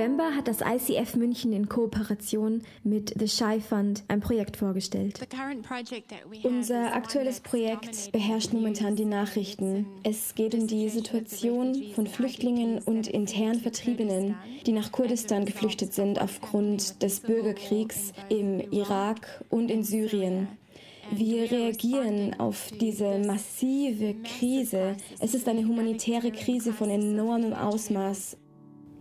November hat das ICF München in Kooperation mit The Shy Fund ein Projekt vorgestellt. Unser aktuelles Projekt beherrscht momentan die Nachrichten. Es geht um die Situation von Flüchtlingen und intern Vertriebenen, die nach Kurdistan geflüchtet sind aufgrund des Bürgerkriegs im Irak und in Syrien. Wir reagieren auf diese massive Krise. Es ist eine humanitäre Krise von enormem Ausmaß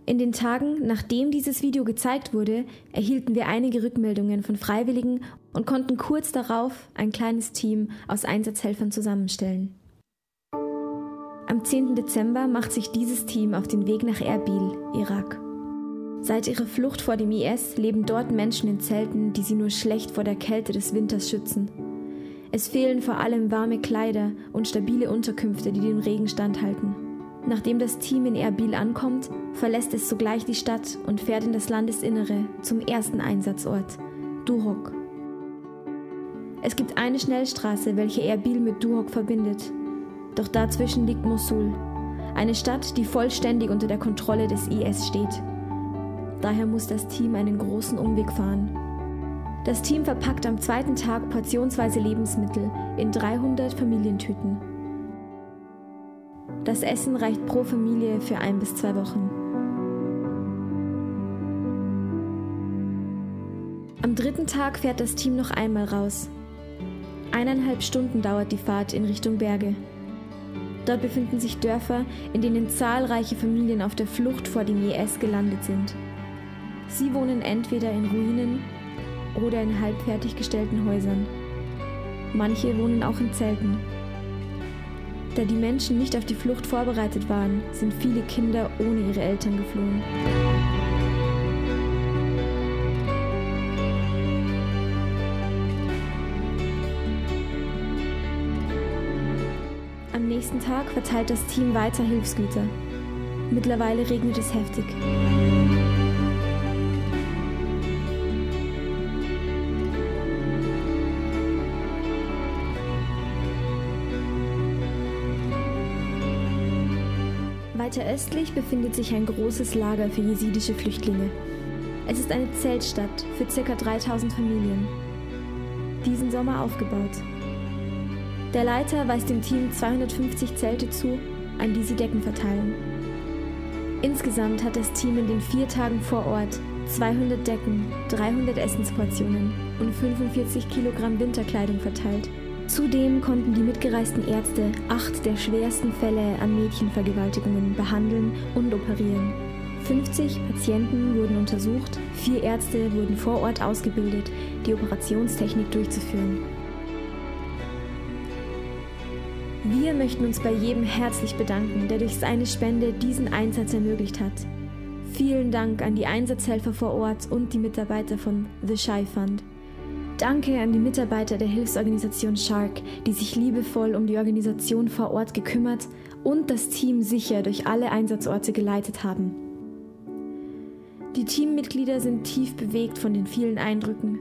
in den Tagen, nachdem dieses Video gezeigt wurde, erhielten wir einige Rückmeldungen von Freiwilligen und konnten kurz darauf ein kleines Team aus Einsatzhelfern zusammenstellen. Am 10. Dezember macht sich dieses Team auf den Weg nach Erbil, Irak. Seit ihrer Flucht vor dem IS leben dort Menschen in Zelten, die sie nur schlecht vor der Kälte des Winters schützen. Es fehlen vor allem warme Kleider und stabile Unterkünfte, die dem Regen standhalten. Nachdem das Team in Erbil ankommt, verlässt es sogleich die Stadt und fährt in das Landesinnere zum ersten Einsatzort, Duhok. Es gibt eine Schnellstraße, welche Erbil mit Duhok verbindet. Doch dazwischen liegt Mosul, eine Stadt, die vollständig unter der Kontrolle des IS steht. Daher muss das Team einen großen Umweg fahren. Das Team verpackt am zweiten Tag portionsweise Lebensmittel in 300 Familientüten. Das Essen reicht pro Familie für ein bis zwei Wochen. Am dritten Tag fährt das Team noch einmal raus. Eineinhalb Stunden dauert die Fahrt in Richtung Berge. Dort befinden sich Dörfer, in denen zahlreiche Familien auf der Flucht vor dem IS gelandet sind. Sie wohnen entweder in Ruinen oder in halb fertiggestellten Häusern. Manche wohnen auch in Zelten. Da die Menschen nicht auf die Flucht vorbereitet waren, sind viele Kinder ohne ihre Eltern geflohen. Am nächsten Tag verteilt das Team weiter Hilfsgüter. Mittlerweile regnet es heftig. Weiter östlich befindet sich ein großes Lager für jesidische Flüchtlinge. Es ist eine Zeltstadt für ca. 3000 Familien. Diesen Sommer aufgebaut. Der Leiter weist dem Team 250 Zelte zu, an die sie Decken verteilen. Insgesamt hat das Team in den vier Tagen vor Ort 200 Decken, 300 Essensportionen und 45 Kilogramm Winterkleidung verteilt Zudem konnten die mitgereisten Ärzte acht der schwersten Fälle an Mädchenvergewaltigungen behandeln und operieren. 50 Patienten wurden untersucht, vier Ärzte wurden vor Ort ausgebildet, die Operationstechnik durchzuführen. Wir möchten uns bei jedem herzlich bedanken, der durch seine Spende diesen Einsatz ermöglicht hat. Vielen Dank an die Einsatzhelfer vor Ort und die Mitarbeiter von The Shy Fund. Danke an die Mitarbeiter der Hilfsorganisation Shark, die sich liebevoll um die Organisation vor Ort gekümmert und das Team sicher durch alle Einsatzorte geleitet haben. Die Teammitglieder sind tief bewegt von den vielen Eindrücken.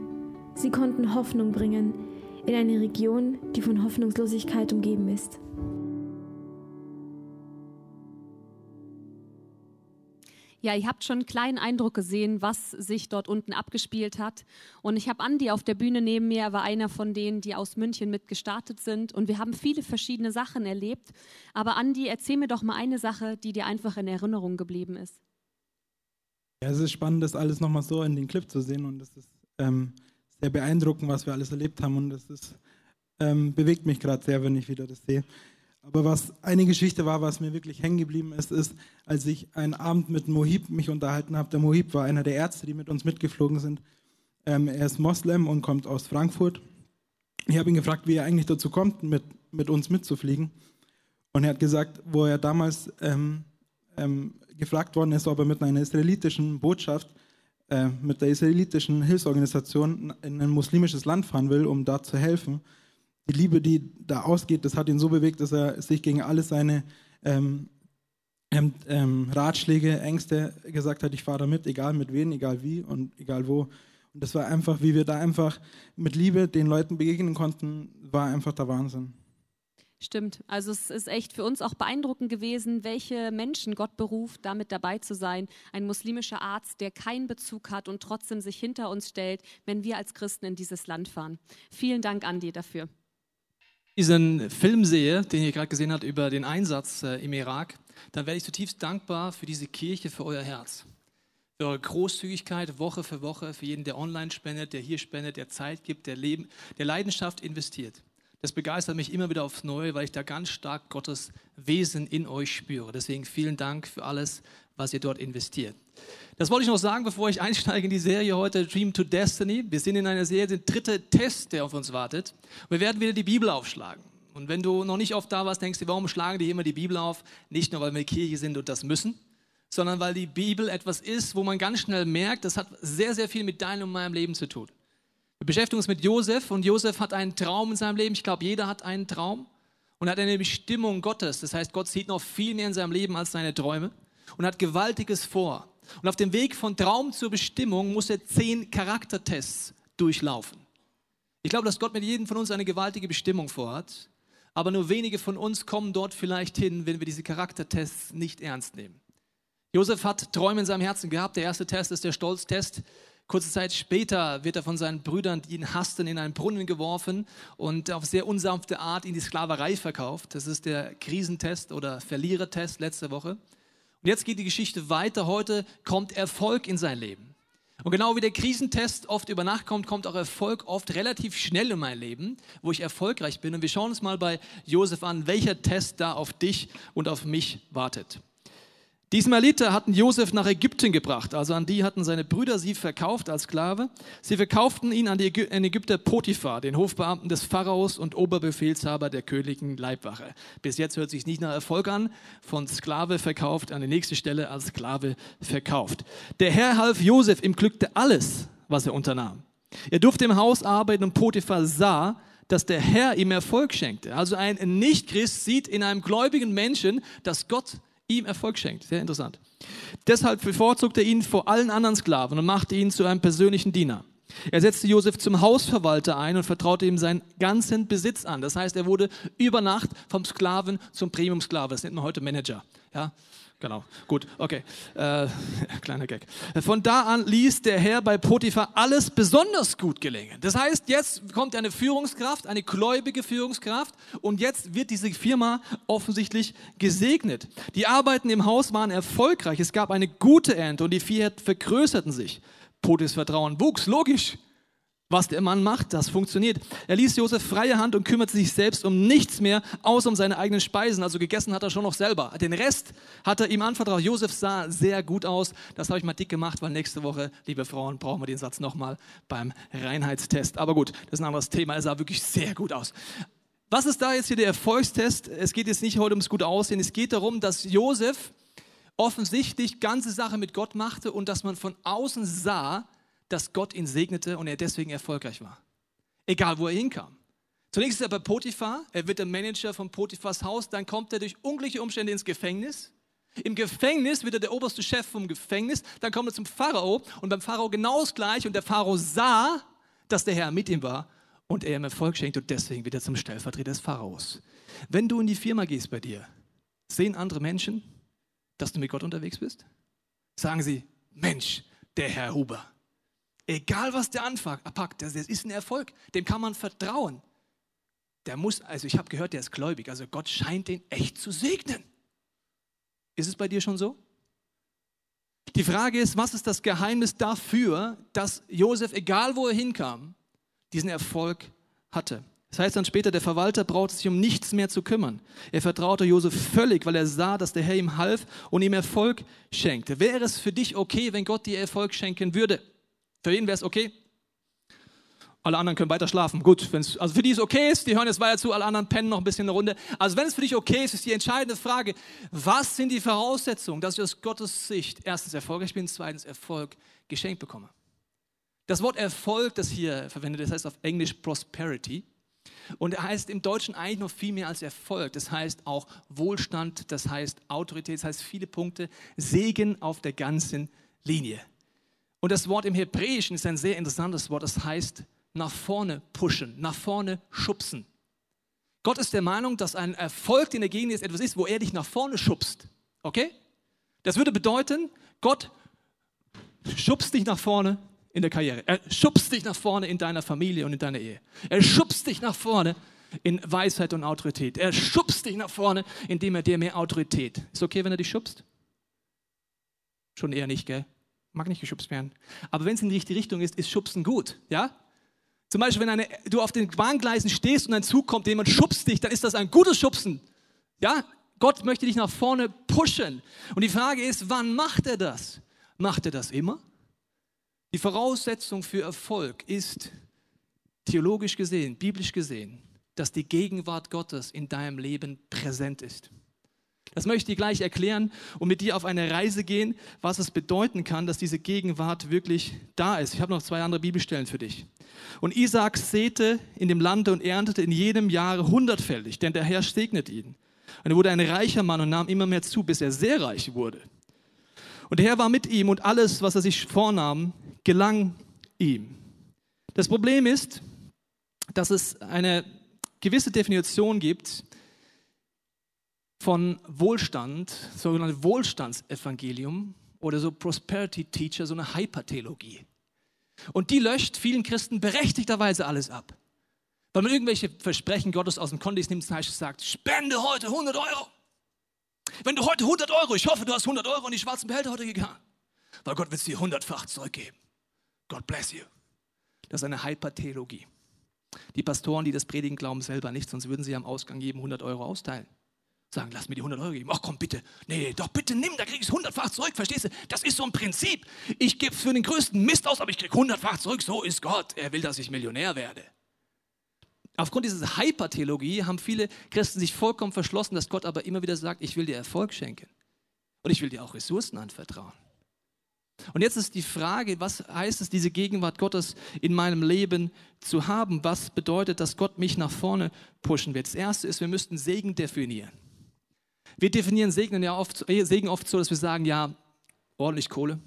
Sie konnten Hoffnung bringen in eine Region, die von Hoffnungslosigkeit umgeben ist. Ja, ihr habt schon einen kleinen Eindruck gesehen, was sich dort unten abgespielt hat. Und ich habe Andi auf der Bühne neben mir, er war einer von denen, die aus München mit gestartet sind. Und wir haben viele verschiedene Sachen erlebt. Aber Andi, erzähl mir doch mal eine Sache, die dir einfach in Erinnerung geblieben ist. Ja, es ist spannend, das alles nochmal so in den Clip zu sehen. Und es ist ähm, sehr beeindruckend, was wir alles erlebt haben. Und das ist, ähm, bewegt mich gerade sehr, wenn ich wieder das sehe. Aber was eine Geschichte war, was mir wirklich hängen geblieben ist, ist, als ich einen Abend mit Mohib mich unterhalten habe. Der Mohib war einer der Ärzte, die mit uns mitgeflogen sind. Ähm, er ist Moslem und kommt aus Frankfurt. Ich habe ihn gefragt, wie er eigentlich dazu kommt, mit, mit uns mitzufliegen. Und er hat gesagt, wo er damals ähm, ähm, gefragt worden ist, ob er mit einer israelitischen Botschaft, äh, mit der israelitischen Hilfsorganisation in ein muslimisches Land fahren will, um da zu helfen die Liebe, die da ausgeht, das hat ihn so bewegt, dass er sich gegen alle seine ähm, ähm, ähm, Ratschläge, Ängste gesagt hat, ich fahre da mit, egal mit wem, egal wie und egal wo. Und das war einfach, wie wir da einfach mit Liebe den Leuten begegnen konnten, war einfach der Wahnsinn. Stimmt. Also es ist echt für uns auch beeindruckend gewesen, welche Menschen Gott beruft, damit dabei zu sein. Ein muslimischer Arzt, der keinen Bezug hat und trotzdem sich hinter uns stellt, wenn wir als Christen in dieses Land fahren. Vielen Dank, Andi, dafür. Diesen Film sehe, den ihr gerade gesehen habt über den Einsatz äh, im Irak, dann werde ich zutiefst dankbar für diese Kirche, für euer Herz. Für eure Großzügigkeit Woche für Woche, für jeden, der online spendet, der hier spendet, der Zeit gibt, der Leben, der Leidenschaft investiert. Das begeistert mich immer wieder aufs Neue, weil ich da ganz stark Gottes Wesen in euch spüre. Deswegen vielen Dank für alles, was ihr dort investiert. Das wollte ich noch sagen, bevor ich einsteige in die Serie heute Dream to Destiny. Wir sind in einer Serie, der dritte Test, der auf uns wartet. Wir werden wieder die Bibel aufschlagen. Und wenn du noch nicht oft da warst, denkst du, warum schlagen die immer die Bibel auf? Nicht nur, weil wir Kirche sind und das müssen, sondern weil die Bibel etwas ist, wo man ganz schnell merkt, das hat sehr, sehr viel mit deinem und meinem Leben zu tun. Wir beschäftigen uns mit Josef und Josef hat einen Traum in seinem Leben. Ich glaube, jeder hat einen Traum und hat eine Bestimmung Gottes. Das heißt, Gott sieht noch viel mehr in seinem Leben als seine Träume und hat Gewaltiges vor. Und auf dem Weg von Traum zur Bestimmung muss er zehn Charaktertests durchlaufen. Ich glaube, dass Gott mit jedem von uns eine gewaltige Bestimmung vorhat, aber nur wenige von uns kommen dort vielleicht hin, wenn wir diese Charaktertests nicht ernst nehmen. Josef hat Träume in seinem Herzen gehabt. Der erste Test ist der Stolztest. Kurze Zeit später wird er von seinen Brüdern, die ihn hassten, in einen Brunnen geworfen und auf sehr unsanfte Art in die Sklaverei verkauft. Das ist der Krisentest oder Verlierertest letzte Woche. Und jetzt geht die Geschichte weiter. Heute kommt Erfolg in sein Leben. Und genau wie der Krisentest oft über Nacht kommt, kommt auch Erfolg oft relativ schnell in mein Leben, wo ich erfolgreich bin. Und wir schauen uns mal bei Josef an, welcher Test da auf dich und auf mich wartet. Die Ismaeliter hatten Josef nach Ägypten gebracht, also an die hatten seine Brüder sie verkauft als Sklave. Sie verkauften ihn an den Ägypter Potiphar, den Hofbeamten des Pharaos und Oberbefehlshaber der königlichen Leibwache. Bis jetzt hört sich nicht nach Erfolg an, von Sklave verkauft an die nächste Stelle als Sklave verkauft. Der Herr half Josef ihm glückte alles, was er unternahm. Er durfte im Haus arbeiten und Potiphar sah, dass der Herr ihm Erfolg schenkte. Also ein Nichtchrist sieht in einem gläubigen Menschen, dass Gott ihm Erfolg schenkt. Sehr interessant. Deshalb bevorzugte er ihn vor allen anderen Sklaven und machte ihn zu einem persönlichen Diener. Er setzte Josef zum Hausverwalter ein und vertraute ihm seinen ganzen Besitz an. Das heißt, er wurde über Nacht vom Sklaven zum Premium-Sklave. Das nennt man heute Manager. Ja? Genau, gut, okay. Äh, kleiner Gag. Von da an ließ der Herr bei Potiphar alles besonders gut gelingen. Das heißt, jetzt kommt eine Führungskraft, eine gläubige Führungskraft und jetzt wird diese Firma offensichtlich gesegnet. Die Arbeiten im Haus waren erfolgreich. Es gab eine gute Ernte und die Vieh vergrößerten sich. Potiphars Vertrauen wuchs, logisch. Was der Mann macht, das funktioniert. Er ließ Josef freie Hand und kümmerte sich selbst um nichts mehr, außer um seine eigenen Speisen. Also gegessen hat er schon noch selber. Den Rest hat er ihm anvertraut. Josef sah sehr gut aus. Das habe ich mal dick gemacht, weil nächste Woche, liebe Frauen, brauchen wir den Satz nochmal beim Reinheitstest. Aber gut, das ist ein anderes Thema. Er sah wirklich sehr gut aus. Was ist da jetzt hier der Erfolgstest? Es geht jetzt nicht heute ums gute Aussehen. Es geht darum, dass Josef offensichtlich ganze Sache mit Gott machte und dass man von außen sah, dass Gott ihn segnete und er deswegen erfolgreich war. Egal, wo er hinkam. Zunächst ist er bei Potiphar, er wird der Manager von Potiphars Haus, dann kommt er durch unglückliche Umstände ins Gefängnis. Im Gefängnis wird er der oberste Chef vom Gefängnis, dann kommt er zum Pharao und beim Pharao genau das gleiche und der Pharao sah, dass der Herr mit ihm war und er ihm Erfolg schenkt und deswegen wird er zum Stellvertreter des Pharaos. Wenn du in die Firma gehst bei dir, sehen andere Menschen, dass du mit Gott unterwegs bist? Sagen sie, Mensch, der Herr Huber, Egal was der anpackt, das ist ein Erfolg. Dem kann man vertrauen. Der muss, also ich habe gehört, der ist gläubig. Also Gott scheint den echt zu segnen. Ist es bei dir schon so? Die Frage ist, was ist das Geheimnis dafür, dass Josef, egal wo er hinkam, diesen Erfolg hatte? Das heißt dann später, der Verwalter brauchte sich um nichts mehr zu kümmern. Er vertraute Josef völlig, weil er sah, dass der Herr ihm half und ihm Erfolg schenkte. Wäre es für dich okay, wenn Gott dir Erfolg schenken würde? Für wen wäre es okay? Alle anderen können weiter schlafen. Gut, wenn's, also für die es okay ist, die hören jetzt weiter zu, alle anderen pennen noch ein bisschen eine Runde. Also wenn es für dich okay ist, ist die entscheidende Frage, was sind die Voraussetzungen, dass ich aus Gottes Sicht erstens erfolgreich bin, zweitens Erfolg geschenkt bekomme. Das Wort Erfolg, das hier verwendet ist, heißt auf Englisch Prosperity. Und er heißt im Deutschen eigentlich noch viel mehr als Erfolg. Das heißt auch Wohlstand, das heißt Autorität, das heißt viele Punkte. Segen auf der ganzen Linie. Und das Wort im Hebräischen ist ein sehr interessantes Wort. Das heißt nach vorne pushen, nach vorne schubsen. Gott ist der Meinung, dass ein Erfolg, den er gegen ist, etwas ist, wo er dich nach vorne schubst. Okay? Das würde bedeuten, Gott schubst dich nach vorne in der Karriere. Er schubst dich nach vorne in deiner Familie und in deiner Ehe. Er schubst dich nach vorne in Weisheit und Autorität. Er schubst dich nach vorne, indem er dir mehr Autorität. Ist okay, wenn er dich schubst? Schon eher nicht, gell? Mag nicht geschubst werden. Aber wenn es in die richtige Richtung ist, ist Schubsen gut, ja? Zum Beispiel, wenn eine, du auf den Bahngleisen stehst und ein Zug kommt, jemand schubst dich, dann ist das ein gutes Schubsen. Ja? Gott möchte dich nach vorne pushen. Und die Frage ist, wann macht er das? Macht er das immer? Die Voraussetzung für Erfolg ist theologisch gesehen, biblisch gesehen, dass die Gegenwart Gottes in deinem Leben präsent ist. Das möchte ich gleich erklären und mit dir auf eine Reise gehen, was es bedeuten kann, dass diese Gegenwart wirklich da ist. Ich habe noch zwei andere Bibelstellen für dich. Und Isaac säte in dem Lande und erntete in jedem Jahre hundertfältig, denn der Herr segnet ihn. Und er wurde ein reicher Mann und nahm immer mehr zu, bis er sehr reich wurde. Und der Herr war mit ihm und alles, was er sich vornahm, gelang ihm. Das Problem ist, dass es eine gewisse Definition gibt von Wohlstand, sogenannte Wohlstandsevangelium oder so Prosperity Teacher, so eine Hypertheologie. Und die löscht vielen Christen berechtigterweise alles ab. Weil man irgendwelche Versprechen Gottes aus dem Kontext nimmt und sagt, spende heute 100 Euro. Wenn du heute 100 Euro, ich hoffe, du hast 100 Euro in die schwarzen Behälter heute gegangen, weil Gott wird es dir hundertfach zurückgeben. God bless you. Das ist eine Hypertheologie. Die Pastoren, die das predigen, glauben selber nicht, sonst würden sie am Ausgang jedem 100 Euro austeilen. Sagen, lass mir die 100 Euro geben. Ach komm, bitte. Nee, doch bitte nimm, da krieg ich es hundertfach zurück. Verstehst du? Das ist so ein Prinzip. Ich gebe für den größten Mist aus, aber ich krieg hundertfach zurück. So ist Gott. Er will, dass ich Millionär werde. Aufgrund dieser Hypertheologie haben viele Christen sich vollkommen verschlossen, dass Gott aber immer wieder sagt, ich will dir Erfolg schenken. Und ich will dir auch Ressourcen anvertrauen. Und jetzt ist die Frage, was heißt es, diese Gegenwart Gottes in meinem Leben zu haben? Was bedeutet, dass Gott mich nach vorne pushen wird? Das Erste ist, wir müssten Segen definieren. Wir definieren Segen ja oft, äh, Segen oft so, dass wir sagen, ja, ordentlich Kohle,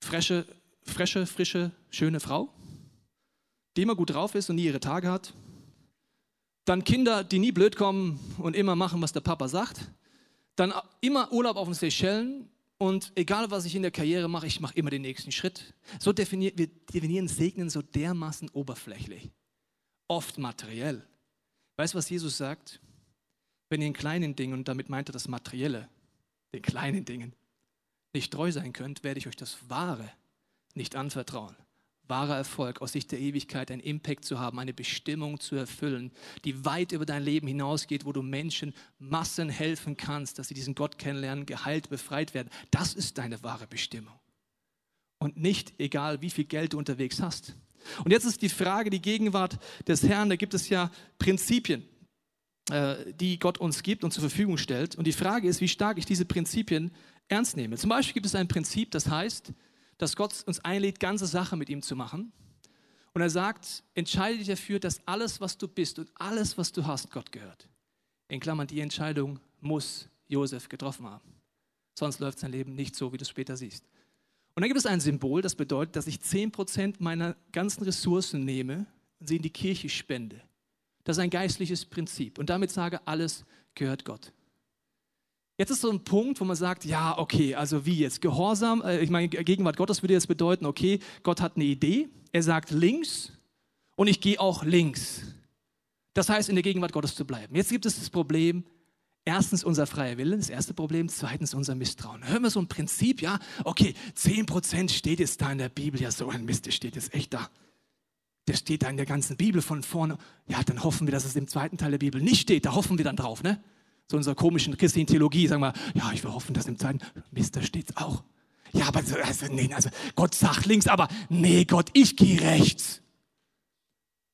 frische, frische, frische, schöne Frau, die immer gut drauf ist und nie ihre Tage hat. Dann Kinder, die nie blöd kommen und immer machen, was der Papa sagt. Dann immer Urlaub auf den Seychellen und egal, was ich in der Karriere mache, ich mache immer den nächsten Schritt. So definieren wir definieren Segnen so dermaßen oberflächlich, oft materiell. Weißt du, was Jesus sagt? Wenn ihr in kleinen Dingen, und damit meint er das Materielle, den kleinen Dingen, nicht treu sein könnt, werde ich euch das Wahre nicht anvertrauen wahrer Erfolg, aus Sicht der Ewigkeit einen Impact zu haben, eine Bestimmung zu erfüllen, die weit über dein Leben hinausgeht, wo du Menschen Massen helfen kannst, dass sie diesen Gott kennenlernen, geheilt, befreit werden. Das ist deine wahre Bestimmung. Und nicht egal, wie viel Geld du unterwegs hast. Und jetzt ist die Frage, die Gegenwart des Herrn, da gibt es ja Prinzipien, die Gott uns gibt und zur Verfügung stellt. Und die Frage ist, wie stark ich diese Prinzipien ernst nehme. Zum Beispiel gibt es ein Prinzip, das heißt, dass Gott uns einlädt, ganze Sache mit ihm zu machen. Und er sagt, entscheide dich dafür, dass alles, was du bist und alles, was du hast, Gott gehört. In Klammern, die Entscheidung muss Josef getroffen haben. Sonst läuft sein Leben nicht so, wie du es später siehst. Und dann gibt es ein Symbol, das bedeutet, dass ich 10% meiner ganzen Ressourcen nehme und sie in die Kirche spende. Das ist ein geistliches Prinzip. Und damit sage, alles gehört Gott. Jetzt ist so ein Punkt, wo man sagt, ja, okay, also wie jetzt? Gehorsam, äh, ich meine, Gegenwart Gottes würde jetzt bedeuten, okay, Gott hat eine Idee, er sagt links und ich gehe auch links. Das heißt, in der Gegenwart Gottes zu bleiben. Jetzt gibt es das Problem, erstens unser freier Wille, das erste Problem, zweitens unser Misstrauen. Hören wir so ein Prinzip, ja, okay, 10% steht jetzt da in der Bibel, ja, so ein Mist, das steht jetzt echt da. Das steht da in der ganzen Bibel von vorne. Ja, dann hoffen wir, dass es im zweiten Teil der Bibel nicht steht. Da hoffen wir dann drauf, ne? so unserer komischen christlichen Theologie, sagen wir, ja, ich will hoffen, dass im zweiten, Mist, da steht's auch. Ja, aber also, nee, also Gott sagt links, aber nee, Gott, ich gehe rechts.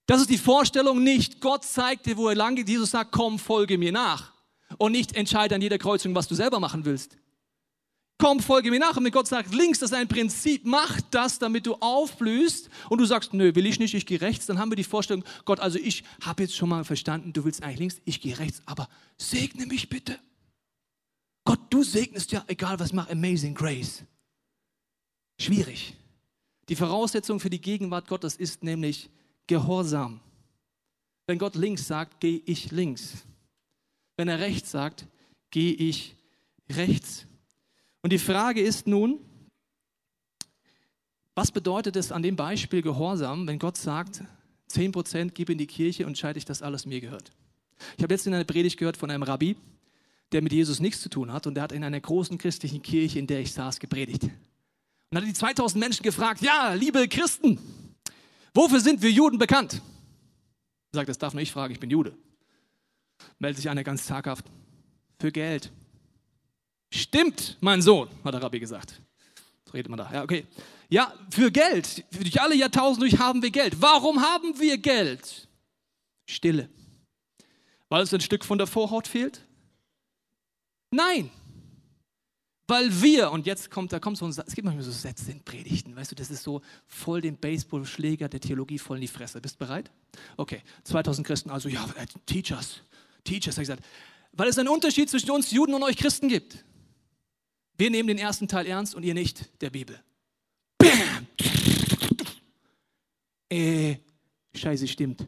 Das ist die Vorstellung nicht, Gott zeigt dir, wo er lang geht. Jesus sagt, komm, folge mir nach. Und nicht entscheide an jeder Kreuzung, was du selber machen willst. Komm, folge mir nach. Und wenn Gott sagt, links, das ist ein Prinzip, mach das, damit du aufblühst. Und du sagst, nö, will ich nicht, ich gehe rechts. Dann haben wir die Vorstellung, Gott, also ich habe jetzt schon mal verstanden, du willst eigentlich links, ich gehe rechts, aber segne mich bitte. Gott, du segnest ja, egal was mach, Amazing Grace. Schwierig. Die Voraussetzung für die Gegenwart Gottes ist nämlich Gehorsam. Wenn Gott links sagt, gehe ich links. Wenn er rechts sagt, gehe ich rechts. Und die Frage ist nun, was bedeutet es an dem Beispiel Gehorsam, wenn Gott sagt, 10% gib in die Kirche und scheide ich, dass alles mir gehört? Ich habe letztens in einer Predigt gehört von einem Rabbi, der mit Jesus nichts zu tun hat und der hat in einer großen christlichen Kirche, in der ich saß, gepredigt. Und hat die 2000 Menschen gefragt, ja, liebe Christen, wofür sind wir Juden bekannt? Er sagt, das darf nur ich fragen, ich bin Jude. Meldet sich einer ganz zaghaft, für Geld. Stimmt, mein Sohn, hat der Rabbi gesagt. Was redet man da? Ja, okay. Ja, für Geld. Durch alle Jahrtausende durch haben wir Geld. Warum haben wir Geld? Stille. Weil es ein Stück von der Vorhaut fehlt? Nein. Weil wir, und jetzt kommt, da kommt so ein Satz, es gibt manchmal so Sätze in Predigten, weißt du, das ist so voll den Baseballschläger der Theologie voll in die Fresse. Bist du bereit? Okay, 2000 Christen, also ja, äh, Teachers, Teachers, habe ich gesagt, weil es einen Unterschied zwischen uns Juden und euch Christen gibt. Wir nehmen den ersten Teil ernst und ihr nicht der Bibel. Bam! Äh, scheiße, stimmt.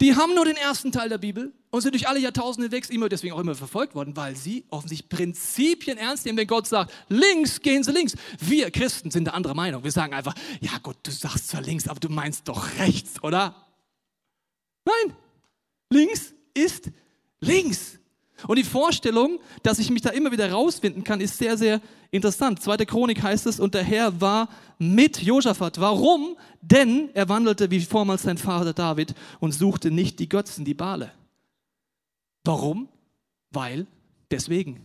Die haben nur den ersten Teil der Bibel und sind durch alle Jahrtausende weg, immer deswegen auch immer verfolgt worden, weil sie offensichtlich Prinzipien ernst nehmen, wenn Gott sagt, links gehen sie links. Wir Christen sind der andere Meinung. Wir sagen einfach, ja Gott, du sagst zwar links, aber du meinst doch rechts, oder? Nein, links ist links. Und die Vorstellung, dass ich mich da immer wieder rausfinden kann, ist sehr, sehr interessant. Zweite Chronik heißt es, und der Herr war mit Josaphat. Warum? Denn er wandelte wie vormals sein Vater David und suchte nicht die Götzen, die Bale. Warum? Weil deswegen.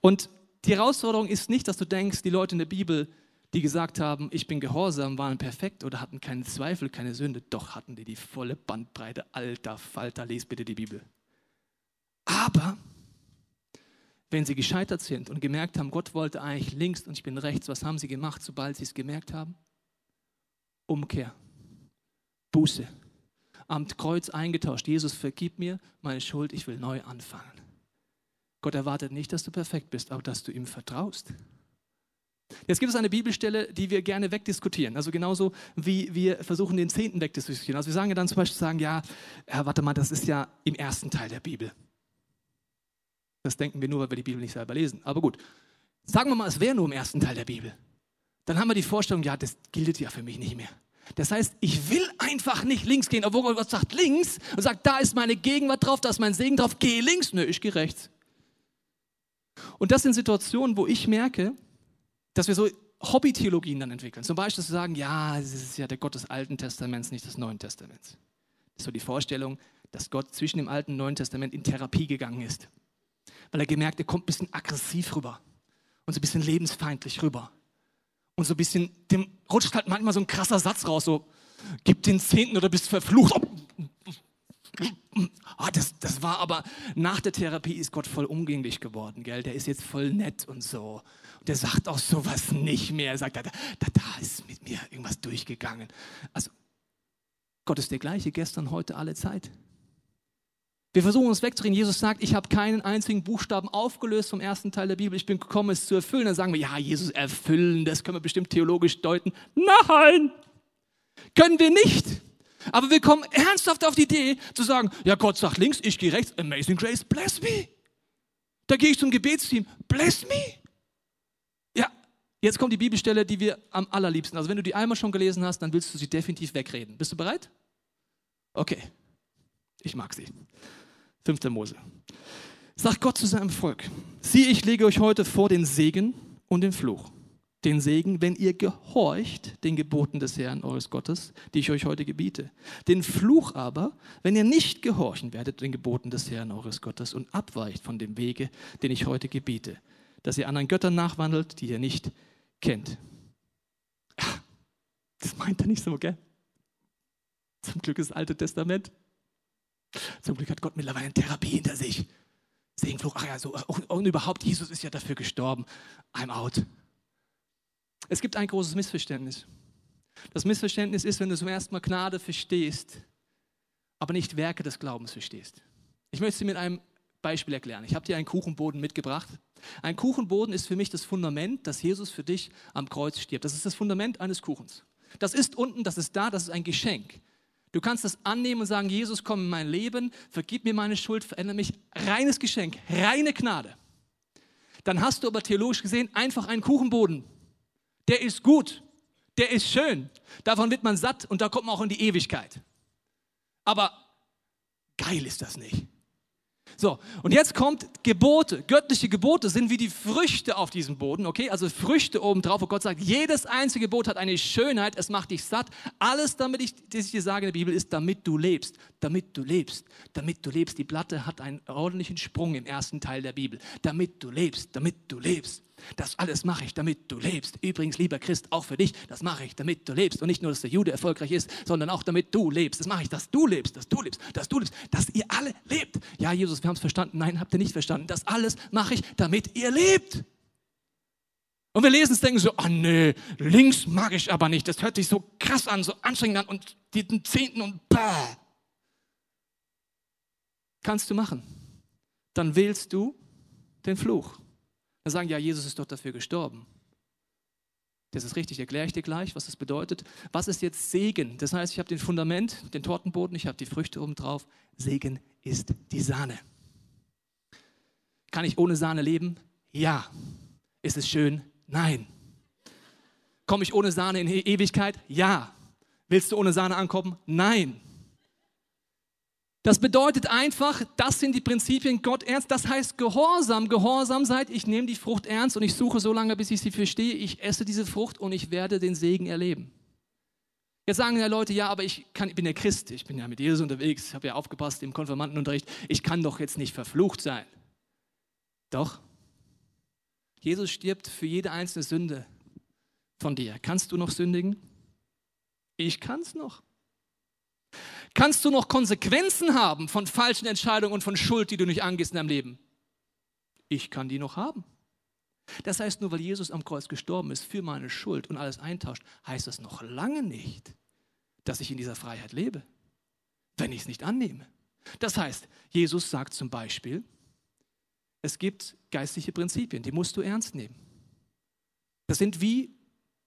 Und die Herausforderung ist nicht, dass du denkst, die Leute in der Bibel, die gesagt haben, ich bin gehorsam, waren perfekt oder hatten keinen Zweifel, keine Sünde. Doch hatten die die volle Bandbreite. Alter Falter, les bitte die Bibel. Aber wenn sie gescheitert sind und gemerkt haben, Gott wollte eigentlich links und ich bin rechts, was haben sie gemacht, sobald sie es gemerkt haben? Umkehr, Buße, am Kreuz eingetauscht. Jesus, vergib mir meine Schuld, ich will neu anfangen. Gott erwartet nicht, dass du perfekt bist, aber dass du ihm vertraust. Jetzt gibt es eine Bibelstelle, die wir gerne wegdiskutieren. Also genauso wie wir versuchen, den Zehnten wegdiskutieren. Also wir sagen ja dann zum Beispiel, sagen, ja, ja, warte mal, das ist ja im ersten Teil der Bibel. Das denken wir nur, weil wir die Bibel nicht selber lesen. Aber gut, sagen wir mal, es wäre nur im ersten Teil der Bibel. Dann haben wir die Vorstellung, ja, das gilt ja für mich nicht mehr. Das heißt, ich will einfach nicht links gehen, obwohl Gott sagt links und sagt, da ist meine Gegenwart drauf, da ist mein Segen drauf, geh links. Nö, ich gehe rechts. Und das sind Situationen, wo ich merke, dass wir so Hobbytheologien dann entwickeln. Zum Beispiel zu sagen, ja, es ist ja der Gott des Alten Testaments, nicht des Neuen Testaments. Das ist so die Vorstellung, dass Gott zwischen dem Alten und Neuen Testament in Therapie gegangen ist. Weil er gemerkt, er kommt ein bisschen aggressiv rüber und so ein bisschen lebensfeindlich rüber. Und so ein bisschen, dem rutscht halt manchmal so ein krasser Satz raus, so, gib den Zehnten oder bist verflucht. Ah, das, das war aber, nach der Therapie ist Gott voll umgänglich geworden, gell? Der ist jetzt voll nett und so. Und der sagt auch sowas nicht mehr. Er sagt, da, da, da ist mit mir irgendwas durchgegangen. Also, Gott ist der gleiche gestern, heute, alle Zeit. Wir versuchen uns wegzudrehen. Jesus sagt, ich habe keinen einzigen Buchstaben aufgelöst vom ersten Teil der Bibel. Ich bin gekommen, es zu erfüllen. Dann sagen wir, ja, Jesus erfüllen, das können wir bestimmt theologisch deuten. Nein, können wir nicht. Aber wir kommen ernsthaft auf die Idee zu sagen, ja, Gott sagt links, ich gehe rechts. Amazing Grace, bless me. Da gehe ich zum Gebetsteam, bless me. Ja, jetzt kommt die Bibelstelle, die wir am allerliebsten. Also wenn du die einmal schon gelesen hast, dann willst du sie definitiv wegreden. Bist du bereit? Okay, ich mag sie. 5. Mose. Sagt Gott zu seinem Volk, sieh, ich lege euch heute vor den Segen und den Fluch. Den Segen, wenn ihr gehorcht den Geboten des Herrn eures Gottes, die ich euch heute gebiete. Den Fluch aber, wenn ihr nicht gehorchen werdet den Geboten des Herrn eures Gottes und abweicht von dem Wege, den ich heute gebiete, dass ihr anderen Göttern nachwandelt, die ihr nicht kennt. Das meint er nicht so, gell? Zum Glück das Alte Testament. Zum Glück hat Gott mittlerweile eine Therapie hinter sich. Segenfluch, ach ja, so, und, und überhaupt, Jesus ist ja dafür gestorben. I'm out. Es gibt ein großes Missverständnis. Das Missverständnis ist, wenn du zum ersten Mal Gnade verstehst, aber nicht Werke des Glaubens verstehst. Ich möchte dir mit einem Beispiel erklären. Ich habe dir einen Kuchenboden mitgebracht. Ein Kuchenboden ist für mich das Fundament, dass Jesus für dich am Kreuz stirbt. Das ist das Fundament eines Kuchens. Das ist unten, das ist da, das ist ein Geschenk. Du kannst das annehmen und sagen, Jesus, komm in mein Leben, vergib mir meine Schuld, verändere mich. Reines Geschenk, reine Gnade. Dann hast du aber theologisch gesehen einfach einen Kuchenboden. Der ist gut, der ist schön. Davon wird man satt und da kommt man auch in die Ewigkeit. Aber geil ist das nicht. So, und jetzt kommt Gebote. Göttliche Gebote sind wie die Früchte auf diesem Boden, okay? Also Früchte obendrauf, wo Gott sagt, jedes einzige Gebot hat eine Schönheit, es macht dich satt. Alles, damit ich, das ich dir sage in der Bibel, ist, damit du lebst. Damit du lebst. Damit du lebst. Die Platte hat einen ordentlichen Sprung im ersten Teil der Bibel. Damit du lebst. Damit du lebst. Das alles mache ich, damit du lebst. Übrigens, lieber Christ, auch für dich, das mache ich, damit du lebst. Und nicht nur, dass der Jude erfolgreich ist, sondern auch, damit du lebst. Das mache ich, dass du lebst, dass du lebst, dass du lebst, dass ihr alle lebt. Ja, Jesus, wir haben es verstanden. Nein, habt ihr nicht verstanden. Das alles mache ich, damit ihr lebt. Und wir lesen es, denken so, oh nee, links mag ich aber nicht. Das hört sich so krass an, so anstrengend an und den Zehnten und bah. Kannst du machen. Dann wählst du den Fluch. Dann sagen, ja, Jesus ist doch dafür gestorben. Das ist richtig, erkläre ich dir gleich, was das bedeutet. Was ist jetzt Segen? Das heißt, ich habe den Fundament, den Tortenboden, ich habe die Früchte oben drauf. Segen ist die Sahne. Kann ich ohne Sahne leben? Ja. Ist es schön? Nein. Komme ich ohne Sahne in Ewigkeit? Ja. Willst du ohne Sahne ankommen? Nein. Das bedeutet einfach, das sind die Prinzipien Gott ernst. Das heißt Gehorsam. Gehorsam seid, ich nehme die Frucht ernst und ich suche so lange, bis ich sie verstehe. Ich esse diese Frucht und ich werde den Segen erleben. Jetzt sagen ja Leute, ja, aber ich, kann, ich bin ja Christ, ich bin ja mit Jesus unterwegs, habe ja aufgepasst im Konfirmandenunterricht, ich kann doch jetzt nicht verflucht sein. Doch, Jesus stirbt für jede einzelne Sünde von dir. Kannst du noch sündigen? Ich kann es noch. Kannst du noch Konsequenzen haben von falschen Entscheidungen und von Schuld, die du nicht angehst in deinem Leben? Ich kann die noch haben. Das heißt, nur weil Jesus am Kreuz gestorben ist für meine Schuld und alles eintauscht, heißt das noch lange nicht, dass ich in dieser Freiheit lebe, wenn ich es nicht annehme. Das heißt, Jesus sagt zum Beispiel, es gibt geistliche Prinzipien, die musst du ernst nehmen. Das sind wie,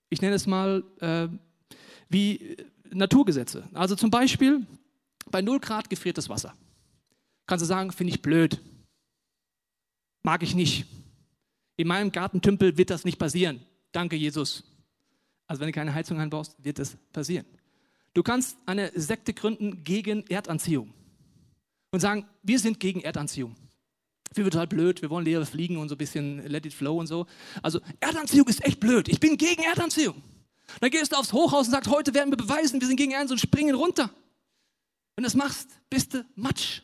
ich nenne es mal, äh, wie Naturgesetze. Also zum Beispiel, bei 0 Grad gefriert das Wasser. Kannst du sagen, finde ich blöd. Mag ich nicht. In meinem Gartentümpel wird das nicht passieren. Danke, Jesus. Also wenn du keine Heizung einbaust, wird das passieren. Du kannst eine Sekte gründen gegen Erdanziehung und sagen, wir sind gegen Erdanziehung. Wir wird halt blöd, wir wollen leer fliegen und so ein bisschen let it flow und so. Also Erdanziehung ist echt blöd. Ich bin gegen Erdanziehung. Dann gehst du aufs Hochhaus und sagst, heute werden wir beweisen, wir sind gegen Ernst und springen runter. Wenn du das machst, bist du Matsch.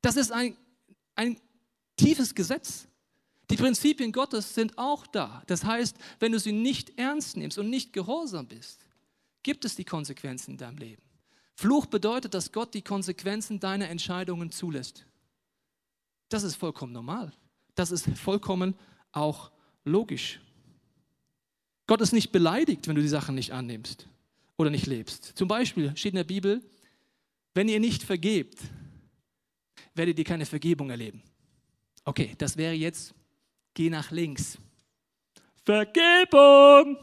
Das ist ein, ein tiefes Gesetz. Die Prinzipien Gottes sind auch da. Das heißt, wenn du sie nicht ernst nimmst und nicht gehorsam bist, gibt es die Konsequenzen in deinem Leben. Fluch bedeutet, dass Gott die Konsequenzen deiner Entscheidungen zulässt. Das ist vollkommen normal. Das ist vollkommen auch logisch. Gott ist nicht beleidigt, wenn du die Sachen nicht annimmst oder nicht lebst. Zum Beispiel steht in der Bibel, wenn ihr nicht vergebt, werdet ihr keine Vergebung erleben. Okay, das wäre jetzt, geh nach links. Vergebung!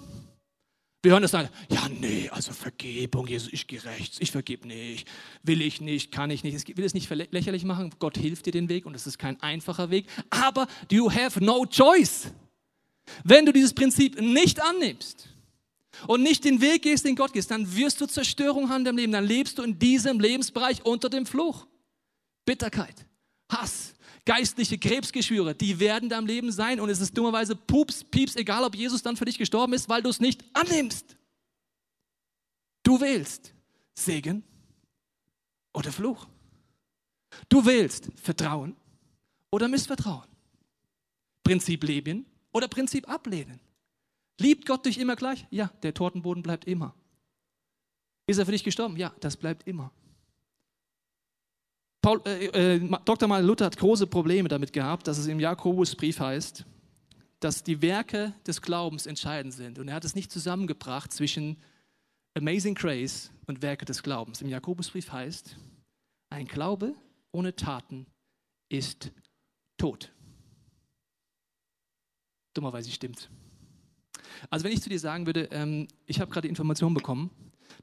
Wir hören das dann, ja, nee, also Vergebung, Jesus, ich gehe rechts, ich vergebe nicht, will ich nicht, kann ich nicht. Ich will es nicht lächerlich machen, Gott hilft dir den Weg und es ist kein einfacher Weg, aber you have no choice. Wenn du dieses Prinzip nicht annimmst und nicht den Weg gehst, den Gott gehst, dann wirst du Zerstörung haben im Leben. Dann lebst du in diesem Lebensbereich unter dem Fluch. Bitterkeit, Hass, geistliche Krebsgeschwüre, die werden in deinem Leben sein und es ist dummerweise Pups, Pieps, egal ob Jesus dann für dich gestorben ist, weil du es nicht annimmst. Du wählst Segen oder Fluch. Du wählst Vertrauen oder Missvertrauen. Prinzip Leben oder Prinzip ablehnen. Liebt Gott dich immer gleich? Ja, der Tortenboden bleibt immer. Ist er für dich gestorben? Ja, das bleibt immer. Paul, äh, äh, Dr. Martin Luther hat große Probleme damit gehabt, dass es im Jakobusbrief heißt, dass die Werke des Glaubens entscheidend sind. Und er hat es nicht zusammengebracht zwischen Amazing Grace und Werke des Glaubens. Im Jakobusbrief heißt, ein Glaube ohne Taten ist tot. Dummerweise stimmt. Also wenn ich zu dir sagen würde, ähm, ich habe gerade die Information bekommen,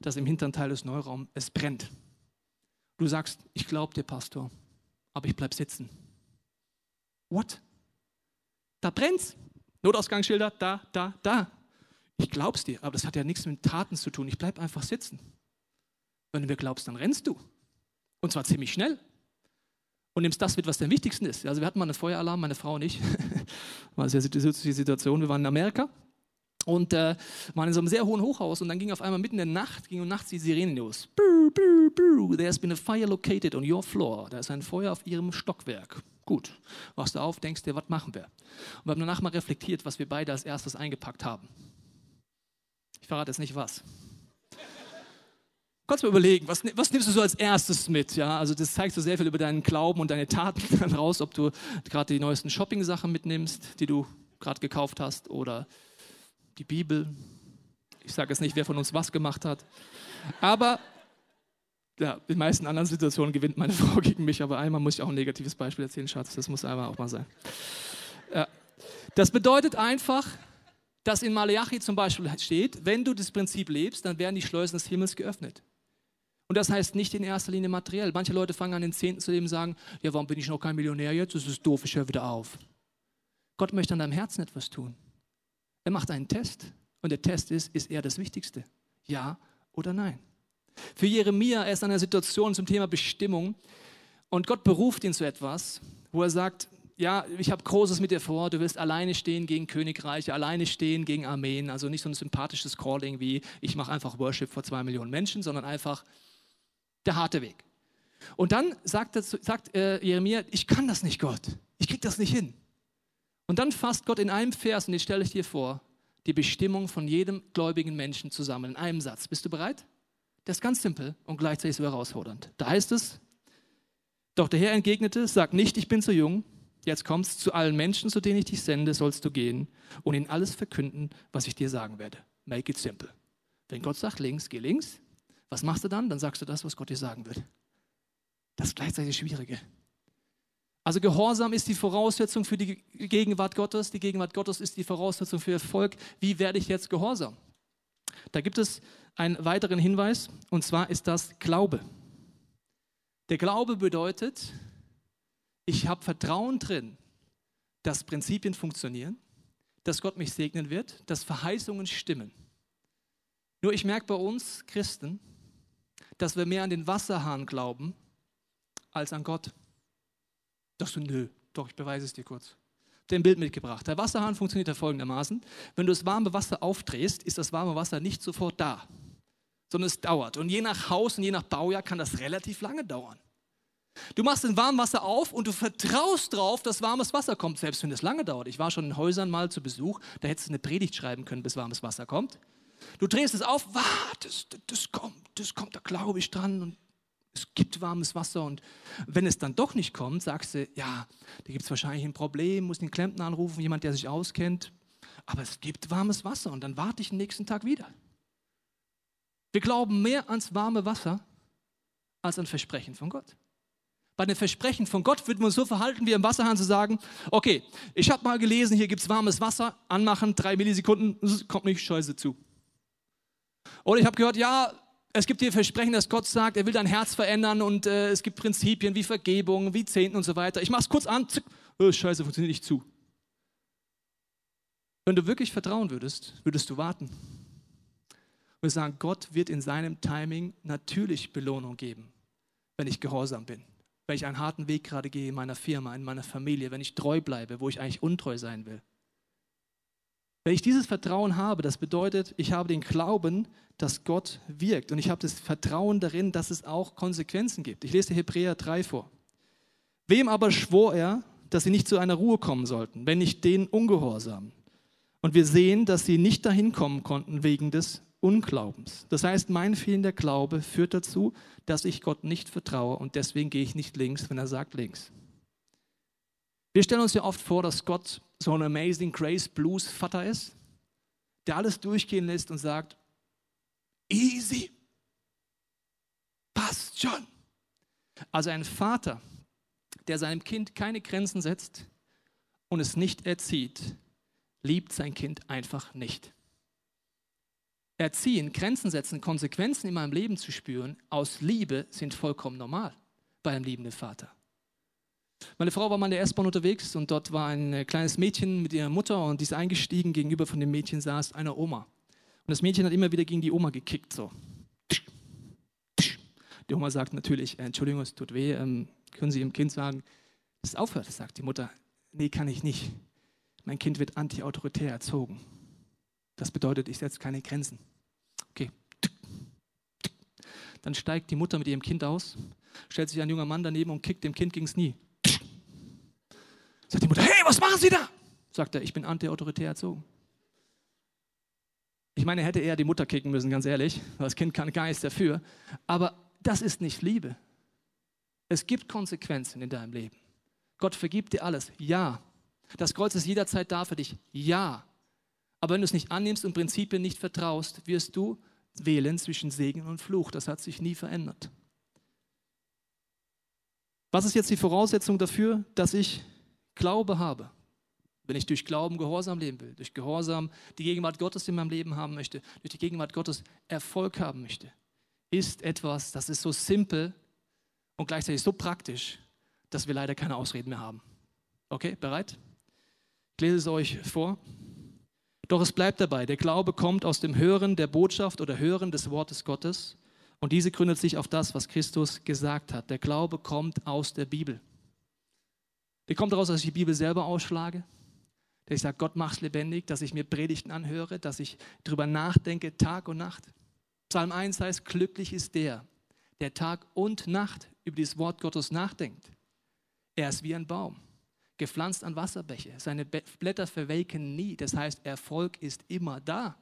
dass im hinteren Teil des Neuraums es brennt. Du sagst, ich glaube dir, Pastor, aber ich bleibe sitzen. What? Da brennt's. Notausgangsschilder, da, da, da. Ich glaub's dir, aber das hat ja nichts mit Taten zu tun. Ich bleibe einfach sitzen. Wenn du mir glaubst, dann rennst du. Und zwar ziemlich schnell. Und nimmst das mit, was am wichtigsten ist. Also wir hatten mal einen Feueralarm, meine Frau und ich. War sehr die Situation. Wir waren in Amerika und äh, waren in so einem sehr hohen Hochhaus und dann ging auf einmal mitten in der Nacht, ging um nachts die Sirene los. Brr, brr, brr. There's been a fire located on your floor. Da ist ein Feuer auf ihrem Stockwerk. Gut, wachst du auf, denkst dir, was machen wir? Und wir haben danach mal reflektiert, was wir beide als erstes eingepackt haben. Ich verrate jetzt nicht was. Kannst mal überlegen, was, was, nimmst du so als erstes mit? Ja, also das zeigt so sehr viel über deinen Glauben und deine Taten dann raus, ob du gerade die neuesten Shopping-Sachen mitnimmst, die du gerade gekauft hast oder die Bibel. Ich sage jetzt nicht, wer von uns was gemacht hat. Aber ja, in den meisten anderen Situationen gewinnt meine Frau gegen mich, aber einmal muss ich auch ein negatives Beispiel erzählen, Schatz. Das muss einmal auch mal sein. Ja. Das bedeutet einfach, dass in Malachi zum Beispiel steht, wenn du das Prinzip lebst, dann werden die Schleusen des Himmels geöffnet. Und das heißt nicht in erster Linie materiell. Manche Leute fangen an, den Zehnten zu leben und sagen, ja, warum bin ich noch kein Millionär jetzt? Das ist doof, ich höre wieder auf. Gott möchte an deinem Herzen etwas tun. Er macht einen Test und der Test ist, ist er das Wichtigste? Ja oder nein? Für Jeremia, er ist an einer Situation zum Thema Bestimmung und Gott beruft ihn zu etwas, wo er sagt, ja, ich habe Großes mit dir vor, du wirst alleine stehen gegen Königreiche, alleine stehen gegen Armeen, also nicht so ein sympathisches Calling wie ich mache einfach Worship vor zwei Millionen Menschen, sondern einfach der harte Weg. Und dann sagt, sagt äh, Jeremia, ich kann das nicht, Gott, ich kriege das nicht hin. Und dann fasst Gott in einem Vers, und den stelle ich dir vor, die Bestimmung von jedem gläubigen Menschen zusammen in einem Satz. Bist du bereit? Das ist ganz simpel und gleichzeitig so herausfordernd. Da heißt es, doch der Herr entgegnete, sag nicht, ich bin zu jung, jetzt kommst zu allen Menschen, zu denen ich dich sende, sollst du gehen und ihnen alles verkünden, was ich dir sagen werde. Make it simple. Wenn Gott sagt links, geh links. Was machst du dann? Dann sagst du das, was Gott dir sagen wird. Das ist gleichzeitig das Schwierige. Also Gehorsam ist die Voraussetzung für die Gegenwart Gottes. Die Gegenwart Gottes ist die Voraussetzung für Erfolg. Wie werde ich jetzt gehorsam? Da gibt es einen weiteren Hinweis, und zwar ist das Glaube. Der Glaube bedeutet, ich habe Vertrauen drin, dass Prinzipien funktionieren, dass Gott mich segnen wird, dass Verheißungen stimmen. Nur ich merke bei uns Christen, dass wir mehr an den Wasserhahn glauben als an Gott. Doch so, nö, doch, ich beweise es dir kurz. Den Bild mitgebracht. Der Wasserhahn funktioniert ja folgendermaßen. Wenn du das warme Wasser aufdrehst, ist das warme Wasser nicht sofort da, sondern es dauert. Und je nach Haus und je nach Baujahr kann das relativ lange dauern. Du machst den warmen Wasser auf und du vertraust drauf, dass warmes Wasser kommt, selbst wenn es lange dauert. Ich war schon in Häusern mal zu Besuch, da hättest du eine Predigt schreiben können, bis warmes Wasser kommt. Du drehst es auf, warte, das, das kommt, das kommt, da glaube ich dran und es gibt warmes Wasser und wenn es dann doch nicht kommt, sagst du, ja, da gibt es wahrscheinlich ein Problem, muss den Klempner anrufen, jemand, der sich auskennt. Aber es gibt warmes Wasser und dann warte ich den nächsten Tag wieder. Wir glauben mehr ans warme Wasser als an Versprechen von Gott. Bei den Versprechen von Gott würden wir uns so verhalten, wie im Wasserhahn zu sagen, okay, ich habe mal gelesen, hier gibt es warmes Wasser, anmachen, drei Millisekunden, kommt nicht, scheiße zu. Oder ich habe gehört, ja, es gibt hier Versprechen, dass Gott sagt, er will dein Herz verändern und äh, es gibt Prinzipien wie Vergebung, wie Zehnten und so weiter. Ich mache es kurz an, zick, oh, scheiße, funktioniert nicht zu. Wenn du wirklich vertrauen würdest, würdest du warten. Und sagen, Gott wird in seinem Timing natürlich Belohnung geben, wenn ich gehorsam bin. Wenn ich einen harten Weg gerade gehe in meiner Firma, in meiner Familie, wenn ich treu bleibe, wo ich eigentlich untreu sein will. Wenn ich dieses Vertrauen habe, das bedeutet, ich habe den Glauben, dass Gott wirkt und ich habe das Vertrauen darin, dass es auch Konsequenzen gibt. Ich lese Hebräer 3 vor. Wem aber schwor er, dass sie nicht zu einer Ruhe kommen sollten, wenn nicht den Ungehorsam? Und wir sehen, dass sie nicht dahin kommen konnten wegen des Unglaubens. Das heißt, mein fehlender Glaube führt dazu, dass ich Gott nicht vertraue und deswegen gehe ich nicht links, wenn er sagt links. Wir stellen uns ja oft vor, dass Gott so ein Amazing Grace Blues Vater ist, der alles durchgehen lässt und sagt, easy, passt schon. Also ein Vater, der seinem Kind keine Grenzen setzt und es nicht erzieht, liebt sein Kind einfach nicht. Erziehen, Grenzen setzen, Konsequenzen in meinem Leben zu spüren, aus Liebe sind vollkommen normal bei einem liebenden Vater. Meine Frau war mal in der S-Bahn unterwegs und dort war ein äh, kleines Mädchen mit ihrer Mutter und die ist eingestiegen. Gegenüber von dem Mädchen saß eine Oma. Und das Mädchen hat immer wieder gegen die Oma gekickt, so. Die Oma sagt natürlich, äh, Entschuldigung, es tut weh, ähm, können Sie Ihrem Kind sagen, dass es aufhört? Sagt die Mutter, nee, kann ich nicht. Mein Kind wird anti-autoritär erzogen. Das bedeutet, ich setze keine Grenzen. Okay. Dann steigt die Mutter mit ihrem Kind aus, stellt sich ein junger Mann daneben und kickt dem Kind gegen das Knie. Sagt die Mutter, hey, was machen Sie da? Sagt er, ich bin anti-autoritär erzogen. Ich meine, er hätte eher die Mutter kicken müssen, ganz ehrlich. Das Kind kann gar nichts dafür. Aber das ist nicht Liebe. Es gibt Konsequenzen in deinem Leben. Gott vergibt dir alles. Ja. Das Kreuz ist jederzeit da für dich. Ja. Aber wenn du es nicht annimmst und Prinzipien nicht vertraust, wirst du wählen zwischen Segen und Fluch. Das hat sich nie verändert. Was ist jetzt die Voraussetzung dafür, dass ich Glaube habe? Wenn ich durch Glauben Gehorsam leben will, durch Gehorsam die Gegenwart Gottes in meinem Leben haben möchte, durch die Gegenwart Gottes Erfolg haben möchte, ist etwas, das ist so simpel und gleichzeitig so praktisch, dass wir leider keine Ausreden mehr haben. Okay, bereit? Ich lese es euch vor. Doch es bleibt dabei, der Glaube kommt aus dem Hören der Botschaft oder Hören des Wortes Gottes und diese gründet sich auf das, was Christus gesagt hat. Der Glaube kommt aus der Bibel. Der kommt daraus, dass ich die Bibel selber ausschlage, dass ich sage, Gott macht lebendig, dass ich mir Predigten anhöre, dass ich darüber nachdenke Tag und Nacht. Psalm 1 heißt, glücklich ist der, der Tag und Nacht über dieses Wort Gottes nachdenkt. Er ist wie ein Baum, gepflanzt an Wasserbäche. Seine Blätter verwelken nie. Das heißt, Erfolg ist immer da.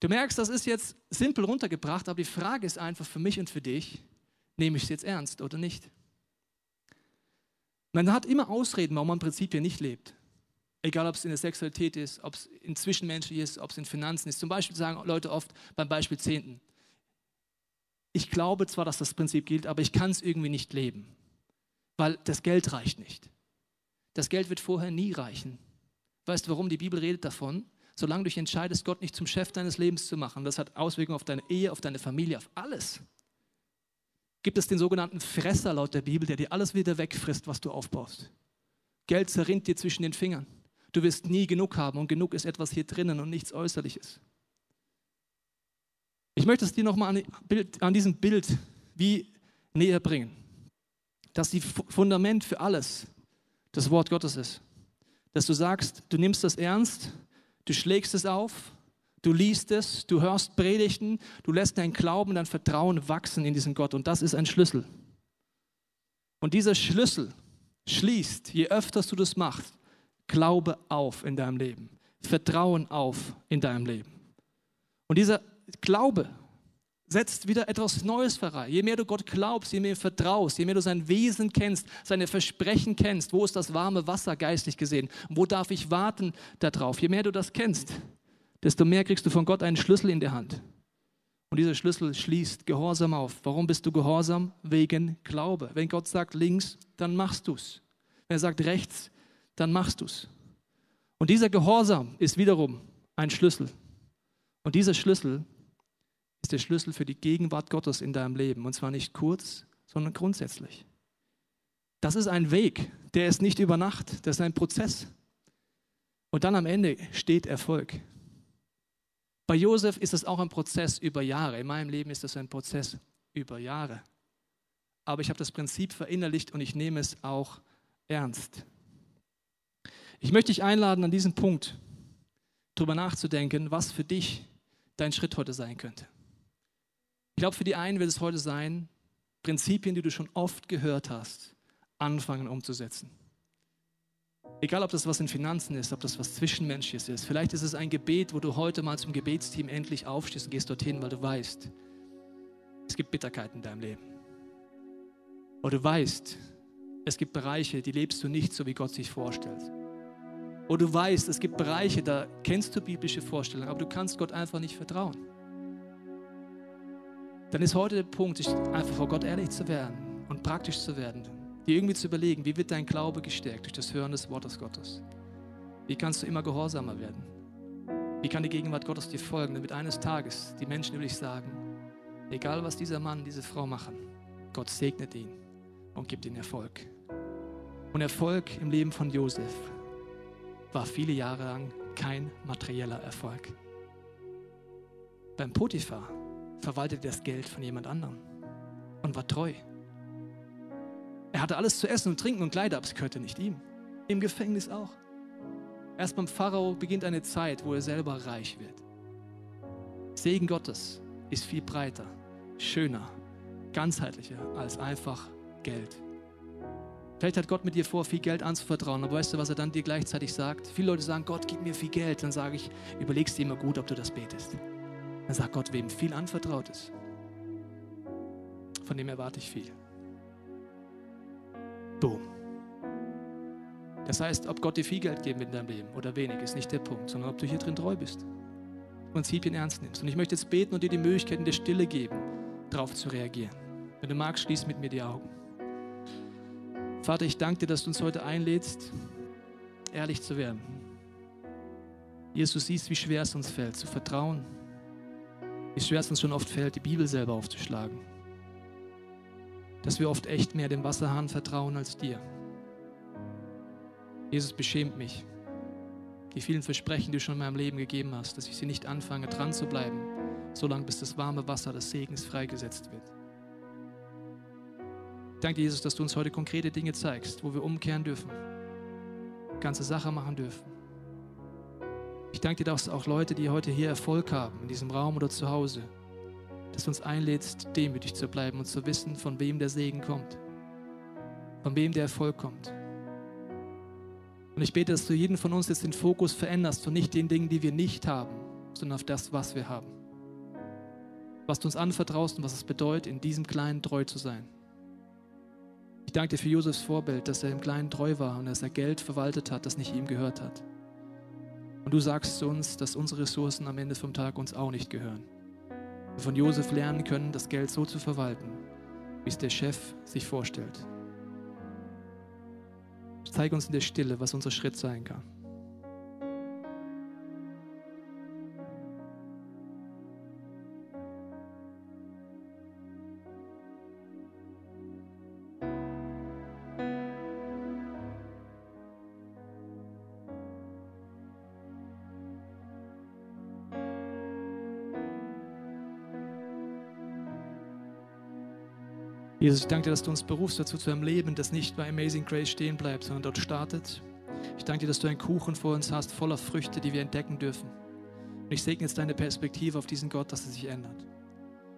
Du merkst, das ist jetzt simpel runtergebracht, aber die Frage ist einfach für mich und für dich, nehme ich es jetzt ernst oder nicht? Man hat immer Ausreden, warum man Prinzipien nicht lebt. Egal, ob es in der Sexualität ist, ob es in Zwischenmenschlich ist, ob es in Finanzen ist. Zum Beispiel sagen Leute oft beim Beispiel Zehnten. Ich glaube zwar, dass das Prinzip gilt, aber ich kann es irgendwie nicht leben, weil das Geld reicht nicht. Das Geld wird vorher nie reichen. Weißt du, warum die Bibel redet davon? Solange du dich entscheidest, Gott nicht zum Chef deines Lebens zu machen, das hat Auswirkungen auf deine Ehe, auf deine Familie, auf alles gibt es den sogenannten Fresser laut der Bibel, der dir alles wieder wegfrisst, was du aufbaust. Geld zerrinnt dir zwischen den Fingern. Du wirst nie genug haben und genug ist etwas hier drinnen und nichts Äußerliches. Ich möchte es dir nochmal an, an diesem Bild wie näher bringen, dass die Fundament für alles das Wort Gottes ist. Dass du sagst, du nimmst das ernst, du schlägst es auf Du liest es, du hörst Predigten, du lässt dein Glauben, dein Vertrauen wachsen in diesen Gott. Und das ist ein Schlüssel. Und dieser Schlüssel schließt, je öfter du das machst, Glaube auf in deinem Leben, Vertrauen auf in deinem Leben. Und dieser Glaube setzt wieder etwas Neues voran. Je mehr du Gott glaubst, je mehr du vertraust, je mehr du sein Wesen kennst, seine Versprechen kennst, wo ist das warme Wasser geistlich gesehen, wo darf ich warten darauf, je mehr du das kennst, desto mehr kriegst du von Gott einen Schlüssel in der Hand. Und dieser Schlüssel schließt Gehorsam auf. Warum bist du gehorsam? Wegen Glaube. Wenn Gott sagt links, dann machst du es. Wenn er sagt rechts, dann machst du es. Und dieser Gehorsam ist wiederum ein Schlüssel. Und dieser Schlüssel ist der Schlüssel für die Gegenwart Gottes in deinem Leben. Und zwar nicht kurz, sondern grundsätzlich. Das ist ein Weg, der ist nicht über Nacht, das ist ein Prozess. Und dann am Ende steht Erfolg. Bei Josef ist es auch ein Prozess über Jahre. In meinem Leben ist es ein Prozess über Jahre. Aber ich habe das Prinzip verinnerlicht und ich nehme es auch ernst. Ich möchte dich einladen, an diesem Punkt darüber nachzudenken, was für dich dein Schritt heute sein könnte. Ich glaube, für die einen wird es heute sein, Prinzipien, die du schon oft gehört hast, anfangen umzusetzen. Egal, ob das was in Finanzen ist, ob das was Zwischenmenschliches ist. Vielleicht ist es ein Gebet, wo du heute mal zum Gebetsteam endlich aufstehst und gehst dorthin, weil du weißt, es gibt Bitterkeit in deinem Leben. Oder du weißt, es gibt Bereiche, die lebst du nicht so, wie Gott sich vorstellt. Oder du weißt, es gibt Bereiche, da kennst du biblische Vorstellungen, aber du kannst Gott einfach nicht vertrauen. Dann ist heute der Punkt, einfach vor Gott ehrlich zu werden und praktisch zu werden dir irgendwie zu überlegen, wie wird dein Glaube gestärkt durch das Hören des Wortes Gottes? Wie kannst du immer gehorsamer werden? Wie kann die Gegenwart Gottes dir folgen, damit eines Tages die Menschen über dich sagen, egal was dieser Mann, diese Frau machen, Gott segnet ihn und gibt ihm Erfolg. Und Erfolg im Leben von Josef war viele Jahre lang kein materieller Erfolg. Beim Potiphar verwaltete das Geld von jemand anderem und war treu. Er hatte alles zu essen und trinken und Kleider, aber es gehörte nicht ihm. Im Gefängnis auch. Erst beim Pharao beginnt eine Zeit, wo er selber reich wird. Segen Gottes ist viel breiter, schöner, ganzheitlicher als einfach Geld. Vielleicht hat Gott mit dir vor, viel Geld anzuvertrauen, aber weißt du, was er dann dir gleichzeitig sagt? Viele Leute sagen, Gott, gib mir viel Geld. Dann sage ich, überlegst dir immer gut, ob du das betest. Dann sagt Gott, wem viel anvertraut ist, von dem erwarte ich viel. Boom. Das heißt, ob Gott dir viel Geld geben wird in deinem Leben oder wenig, ist nicht der Punkt, sondern ob du hier drin treu bist. Prinzipien ernst nimmst. Und ich möchte jetzt beten und dir die Möglichkeit in der Stille geben, darauf zu reagieren. Wenn du magst, schließ mit mir die Augen. Vater, ich danke dir, dass du uns heute einlädst, ehrlich zu werden. Jesus, du siehst, wie schwer es uns fällt, zu vertrauen. Wie schwer es uns schon oft fällt, die Bibel selber aufzuschlagen dass wir oft echt mehr dem Wasserhahn vertrauen als dir. Jesus beschämt mich. Die vielen Versprechen, die du schon in meinem Leben gegeben hast, dass ich sie nicht anfange, dran zu bleiben, solange bis das warme Wasser des Segens freigesetzt wird. Ich danke Jesus, dass du uns heute konkrete Dinge zeigst, wo wir umkehren dürfen, ganze Sache machen dürfen. Ich danke dir, dass auch Leute, die heute hier Erfolg haben, in diesem Raum oder zu Hause, dass du uns einlädst, demütig zu bleiben und zu wissen, von wem der Segen kommt, von wem der Erfolg kommt. Und ich bete, dass du jeden von uns jetzt den Fokus veränderst von nicht den Dingen, die wir nicht haben, sondern auf das, was wir haben. Was du uns anvertraust und was es bedeutet, in diesem Kleinen treu zu sein. Ich danke dir für Josefs Vorbild, dass er im Kleinen treu war und dass er Geld verwaltet hat, das nicht ihm gehört hat. Und du sagst zu uns, dass unsere Ressourcen am Ende vom Tag uns auch nicht gehören wir von Josef lernen können, das Geld so zu verwalten, wie es der Chef sich vorstellt. Zeig uns in der Stille, was unser Schritt sein kann. Jesus, ich danke dir, dass du uns berufst dazu zu einem Leben, das nicht bei Amazing Grace stehen bleibt, sondern dort startet. Ich danke dir, dass du einen Kuchen vor uns hast, voller Früchte, die wir entdecken dürfen. Und ich segne jetzt deine Perspektive auf diesen Gott, dass er sich ändert.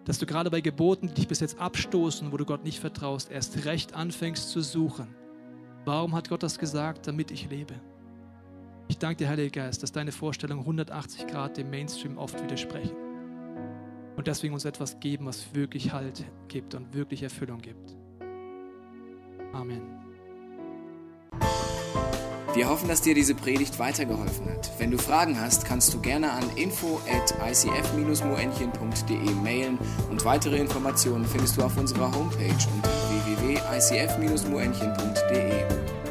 Dass du gerade bei Geboten, die dich bis jetzt abstoßen, wo du Gott nicht vertraust, erst recht anfängst zu suchen. Warum hat Gott das gesagt? Damit ich lebe. Ich danke dir, Heiliger Geist, dass deine Vorstellungen 180 Grad dem Mainstream oft widersprechen und deswegen uns etwas geben, was wirklich Halt gibt und wirklich Erfüllung gibt. Amen. Wir hoffen, dass dir diese Predigt weitergeholfen hat. Wenn du Fragen hast, kannst du gerne an info at icf-moenchen.de mailen und weitere Informationen findest du auf unserer Homepage unter www.icf-moenchen.de.